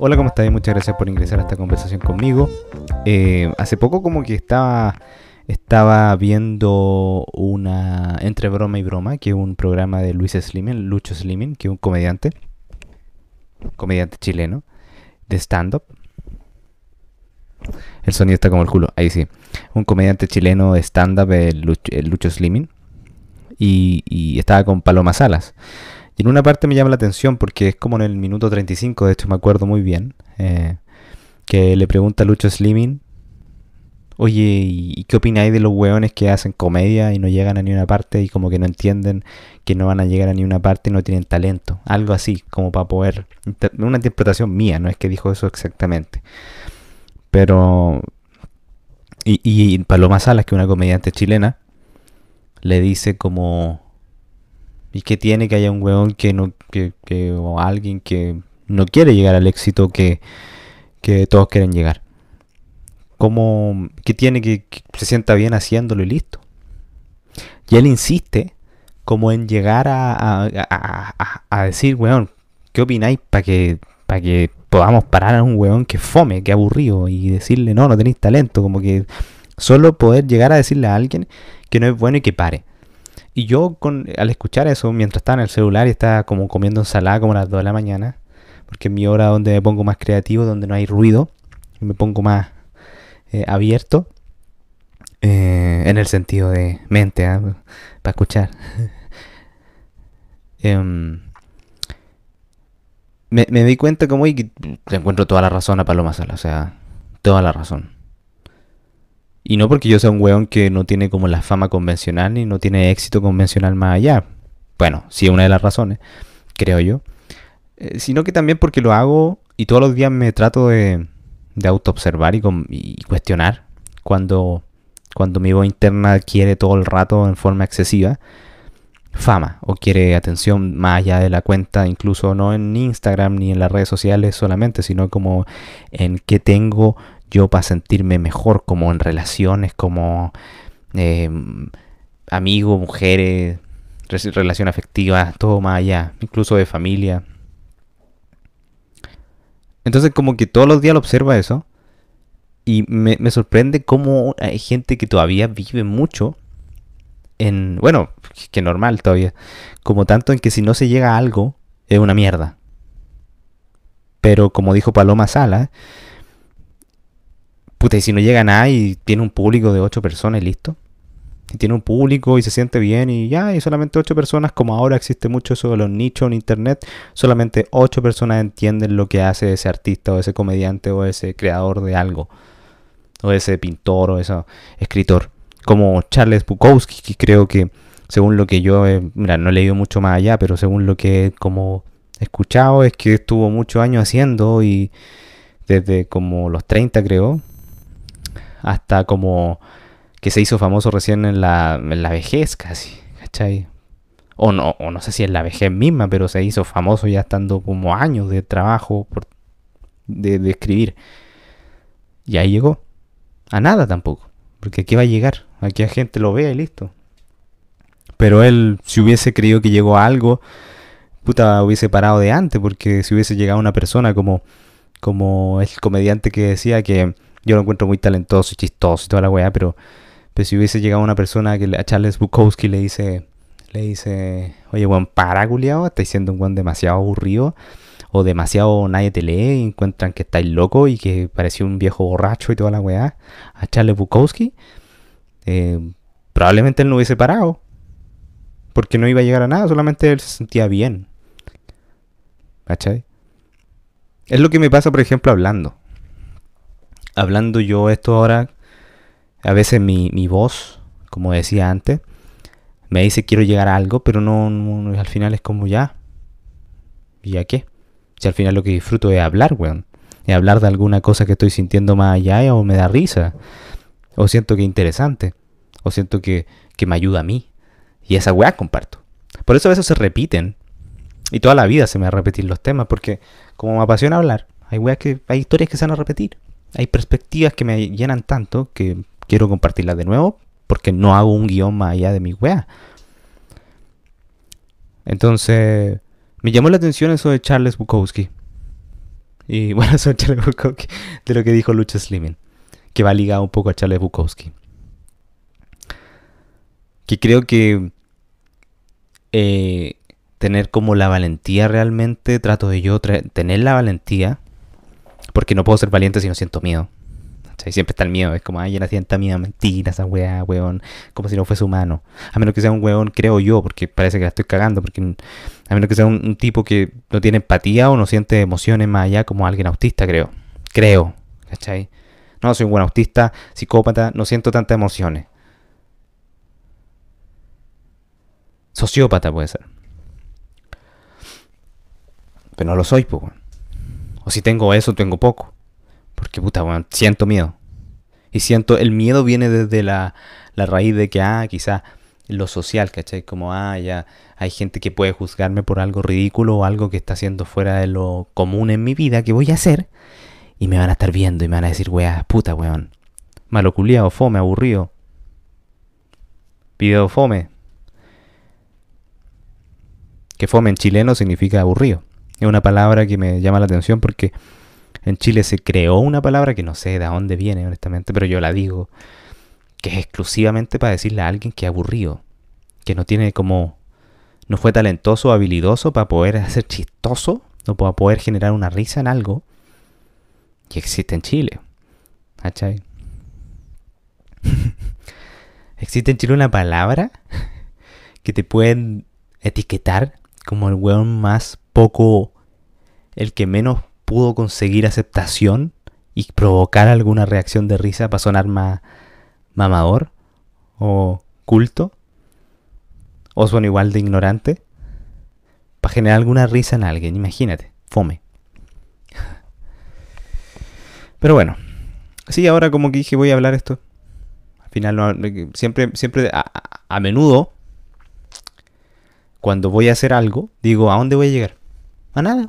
Hola, ¿cómo estás? Muchas gracias por ingresar a esta conversación conmigo. Eh, hace poco como que estaba, estaba viendo una Entre Broma y Broma, que es un programa de Luis Slimin, Lucho Slimin, que es un comediante, comediante chileno, de stand-up. El sonido está como el culo, ahí sí. Un comediante chileno de stand-up, el Lucho, Slimin. Y, y estaba con Paloma Salas. Y en una parte me llama la atención porque es como en el minuto 35, de hecho me acuerdo muy bien, eh, que le pregunta Lucho Slimming, oye, ¿y qué opináis de los hueones que hacen comedia y no llegan a ni una parte y como que no entienden que no van a llegar a ni una parte y no tienen talento? Algo así, como para poder... Una interpretación mía, no es que dijo eso exactamente. Pero... Y, y Paloma Salas, que es una comediante chilena, le dice como ¿Y qué tiene que haya un weón que no, que, que, o alguien que no quiere llegar al éxito que, que todos quieren llegar? ¿Cómo, ¿Qué tiene que, se sienta bien haciéndolo y listo? Y él insiste como en llegar a, a, a, decir, weón, ¿qué opináis para que, para que podamos parar a un weón que fome, que aburrido y decirle, no, no tenéis talento? Como que solo poder llegar a decirle a alguien que no es bueno y que pare. Y yo con, al escuchar eso, mientras estaba en el celular y estaba como comiendo ensalada como a las 2 de la mañana, porque es mi hora donde me pongo más creativo, donde no hay ruido, me pongo más eh, abierto, eh, en el sentido de mente, ¿ah? para escuchar. Em, me, me, di cuenta como y que encuentro toda la razón a Paloma Sala, o sea, toda la razón. Y no porque yo sea un weón que no tiene como la fama convencional ni no tiene éxito convencional más allá. Bueno, sí es una de las razones, creo yo. Eh, sino que también porque lo hago y todos los días me trato de, de auto-observar y, cuestionar cuando, cuando mi voz interna quiere todo el rato en forma excesiva fama o quiere atención más allá de la cuenta, incluso no en Instagram ni en las redes sociales solamente, sino como en qué tengo yo para sentirme mejor como en relaciones, como eh, amigos, mujeres, relación afectiva, todo más allá, incluso de familia. Entonces como que todos los días lo observa eso y me, me sorprende cómo hay gente que todavía vive mucho en, bueno, que normal todavía, como tanto en que si no se llega a algo es una mierda. Pero como dijo Paloma Sala, Puta, y si no llega nada y tiene un público de 8 personas, listo. Y tiene un público y se siente bien y ya, y solamente 8 personas, como ahora existe mucho eso de los nichos en internet, solamente 8 personas entienden lo que hace ese artista o ese comediante o ese creador de algo. O ese pintor o ese escritor. Como Charles Bukowski, que creo que según lo que yo, mira, no he leído mucho más allá, pero según lo que como he escuchado es que estuvo muchos años haciendo y desde como los 30 creo, hasta como que se hizo famoso recién en la, vejez casi, ¿cachai? O no, o no sé si en la vejez misma, pero se hizo famoso ya estando como años de trabajo por, de, escribir. Y ahí llegó. A nada tampoco. Porque aquí va a llegar. Aquí la gente lo ve y listo. Pero él, si hubiese creído que llegó a algo, puta, hubiese parado de antes. Porque si hubiese llegado una persona como, como el comediante que decía que yo lo encuentro muy talentoso y chistoso y toda la weá, pero, pero si hubiese llegado una persona que a Charles Bukowski le dice, le dice, oye, weón, para, culiao, estáis siendo un weón demasiado aburrido, o demasiado nadie te lee y encuentran que estáis loco y que parecía un viejo borracho y toda la weá, a Charles Bukowski, eh, probablemente él no hubiese parado, porque no iba a llegar a nada, solamente él se sentía bien. ¿Cachai? Es lo que me pasa, por ejemplo, hablando hablando yo esto ahora, a veces mi, voz, como decía antes, me dice quiero llegar a algo, pero no, al final es como ya. ¿Y a qué? Si al final lo que disfruto es hablar, weón. Es hablar de alguna cosa que estoy sintiendo más allá o me da risa. O siento que es interesante. O siento que, que me ayuda a mí. Y esa weá comparto. Por eso a veces se repiten. Y toda la vida se me va a repetir los temas. Porque como me apasiona hablar, hay weas que. hay historias que se van a repetir hay perspectivas que me llenan tanto que quiero compartirlas de nuevo porque no hago un guion más allá de mi wea. Entonces, me llamó la atención eso de Charles Bukowski. Y bueno, eso Charles Bukowski, de lo que dijo Lucho Slimming, que va ligado un poco a Charles Bukowski. Que creo que eh, tener como la valentía realmente, trato de yo tener la valentía, porque no puedo ser valiente si no siento miedo. Siempre está el miedo, es como, ay, ya la sienta miedo, mentira, esa weá, weón, como si no fuese humano. A menos que sea un weón, creo yo, porque parece que la estoy cagando, porque a menos que sea un, tipo que no tiene empatía o no siente emociones más allá como alguien autista, creo. Creo, ¿cachai? No, soy un buen autista, psicópata, no siento tantas emociones. Sociópata puede ser. Pero no lo soy, pues. O si tengo eso, tengo poco. Porque, puta, bueno, siento miedo. Y siento, el miedo viene desde la, la raíz de que, ah, quizá lo social, ¿cachai? Como, ah, ya hay gente que puede juzgarme por algo ridículo o algo que está haciendo fuera de lo común en mi vida que voy a hacer. Y me van a estar viendo y me van a decir, weá, puta, weón. Malo culiado, fome, aburrido. Video fome. Que fome en chileno significa aburrido. Es una palabra que me llama la atención porque en Chile se creó una palabra que no sé de dónde viene, honestamente, pero yo la digo, que es exclusivamente para decirle a alguien que es aburrido, que no tiene como, no fue talentoso o habilidoso para poder hacer chistoso, no para poder generar una risa en algo, que existe en Chile. ¿Cachai? existe en Chile una palabra que te pueden etiquetar como el weón más poco, el que menos pudo conseguir aceptación y provocar alguna reacción de risa para sonar más mamador o culto, o son igual de ignorante, para generar alguna risa en alguien, imagínate, fome. Pero bueno, sí, ahora como que dije voy a hablar esto. Al final, siempre, siempre, a, a menudo, cuando voy a hacer algo, digo, ¿a dónde voy a llegar? A nada.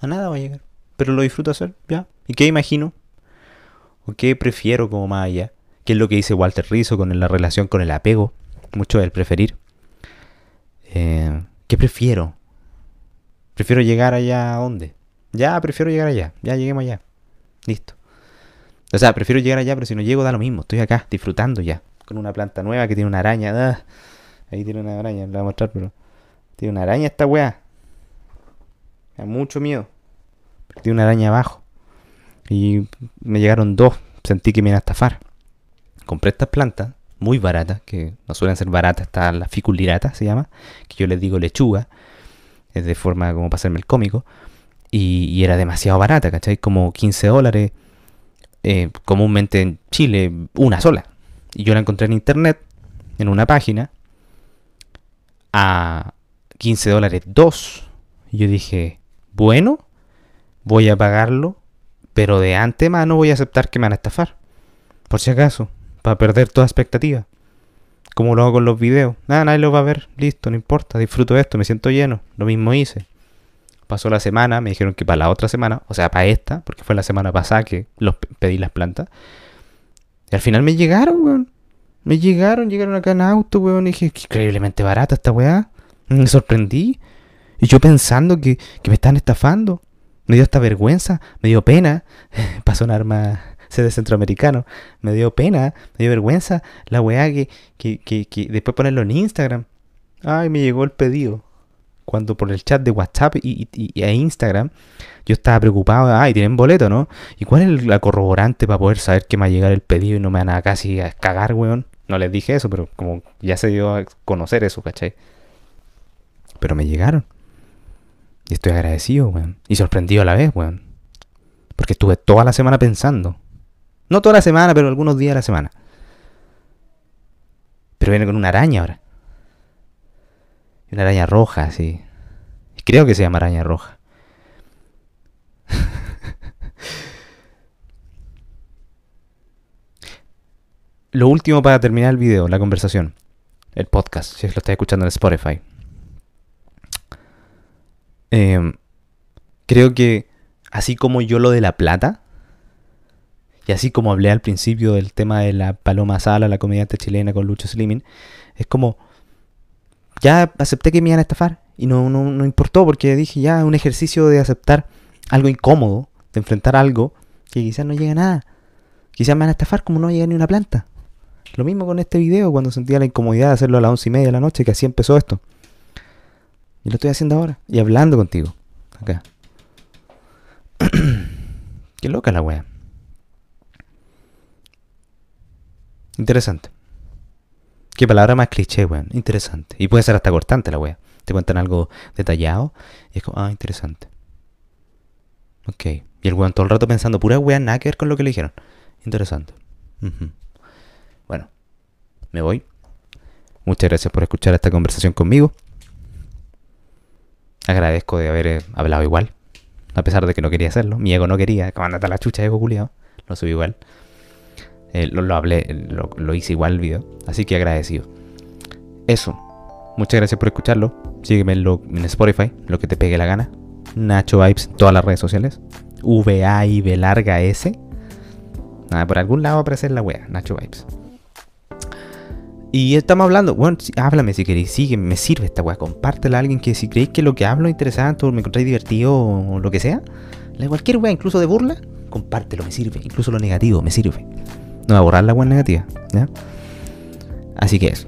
A nada va a llegar. Pero lo disfruto hacer, ya. ¿Y qué imagino? ¿O qué prefiero como más allá? ¿Qué es lo que dice Walter Rizzo con la relación con el apego? Mucho del preferir. Eh, ¿Qué prefiero? ¿Prefiero llegar allá a dónde? Ya, prefiero llegar allá. Ya lleguemos allá. Listo. O sea, prefiero llegar allá, pero si no llego da lo mismo. Estoy acá, disfrutando ya. Con una planta nueva que tiene una araña. Ah, ahí tiene una araña, la voy a mostrar, pero... Tiene una araña esta weá mucho miedo. Perdí una araña abajo. Y me llegaron dos. Sentí que me iban a estafar. Compré estas plantas, muy baratas, que no suelen ser baratas, está la ficulirata, se llama, que yo les digo lechuga. Es de forma como para hacerme el cómico. Y, era demasiado barata, ¿cachai? Como 15 dólares. Eh, comúnmente en Chile, una sola. Y yo la encontré en internet, en una página, a 15 dólares dos. Y yo dije, bueno, voy a pagarlo, pero de antemano voy a aceptar que me van a estafar. Por si acaso, para perder toda expectativa. Como lo hago con los videos. Nada, nadie lo va a ver. Listo, no importa. Disfruto de esto, me siento lleno. Lo mismo hice. Pasó la semana, me dijeron que para la otra semana, o sea, para esta, porque fue la semana pasada que los pedí las plantas. Y al final me llegaron, weón. Me llegaron, llegaron acá en auto, weón. Y dije, increíblemente barata esta weá. Me sorprendí. Y yo pensando que, me están estafando. Me dio esta vergüenza, me dio pena. Pasó un arma de centroamericano. Me dio pena, me dio vergüenza la weá que, que, que, después ponerlo en Instagram. Ay, me llegó el pedido. Cuando por el chat de WhatsApp y, y, e Instagram yo estaba preocupado. Ay, tienen boleto, ¿no? ¿Y cuál es la corroborante para poder saber que me va a llegar el pedido y no me van a casi cagar, weón? No les dije eso, pero como ya se dio a conocer eso, ¿cachai? Pero me llegaron. Y estoy agradecido, weón. Y sorprendido a la vez, weón. Porque estuve toda la semana pensando. No toda la semana, pero algunos días de la semana. Pero viene con una araña ahora. Una araña roja, sí. Creo que se llama araña roja. Lo último para terminar el video, la conversación. El podcast, si lo estás escuchando en Spotify. Em, creo que así como yo lo de la plata, y así como hablé al principio del tema de la Paloma Sala, la comediante chilena con Lucho Slimming, es como, ya acepté que me iban a estafar y no, no, no importó porque dije ya un ejercicio de aceptar algo incómodo, de enfrentar algo que quizás no llega a nada. Quizás me van a estafar como no llega ni una planta. Lo mismo con este video cuando sentía la incomodidad de hacerlo a las once y media de la noche, que así empezó esto. Y lo estoy haciendo ahora. Y hablando contigo. Acá. Qué loca la wea. Interesante. Qué palabra más cliché, weón. Interesante. Y puede ser hasta cortante la wea. Te cuentan algo detallado y es como, ah, interesante. Ok. Y el weón todo el rato pensando, pura wea, nada que ver con lo que le dijeron. Interesante. Me voy. Muchas gracias por escuchar esta conversación conmigo. Agradezco de haber eh, hablado igual. A pesar de que no quería hacerlo. Mi ego no quería. Como andate a la chucha, ego culiado. Lo subí igual. Eh, lo, hablé, lo, hice igual el video. Así que agradecido. Eso. Muchas gracias por escucharlo. Sígueme en, Spotify, lo que te pegue la gana. Nacho Vibes, todas las redes sociales. V-A-I-B larga S. Nada, por algún lado va a aparecer la wea, Nacho Vibes. Y estamos hablando, bueno, háblame si queréis, sigue, me sirve esta weá, compártela a alguien que si creéis que lo que hablo es interesante o me encontráis divertido o lo que sea, cualquier weá, incluso de burla, compártelo, me sirve, incluso lo negativo, me sirve. No va a borrar la weá negativa, ¿ya? Así que eso.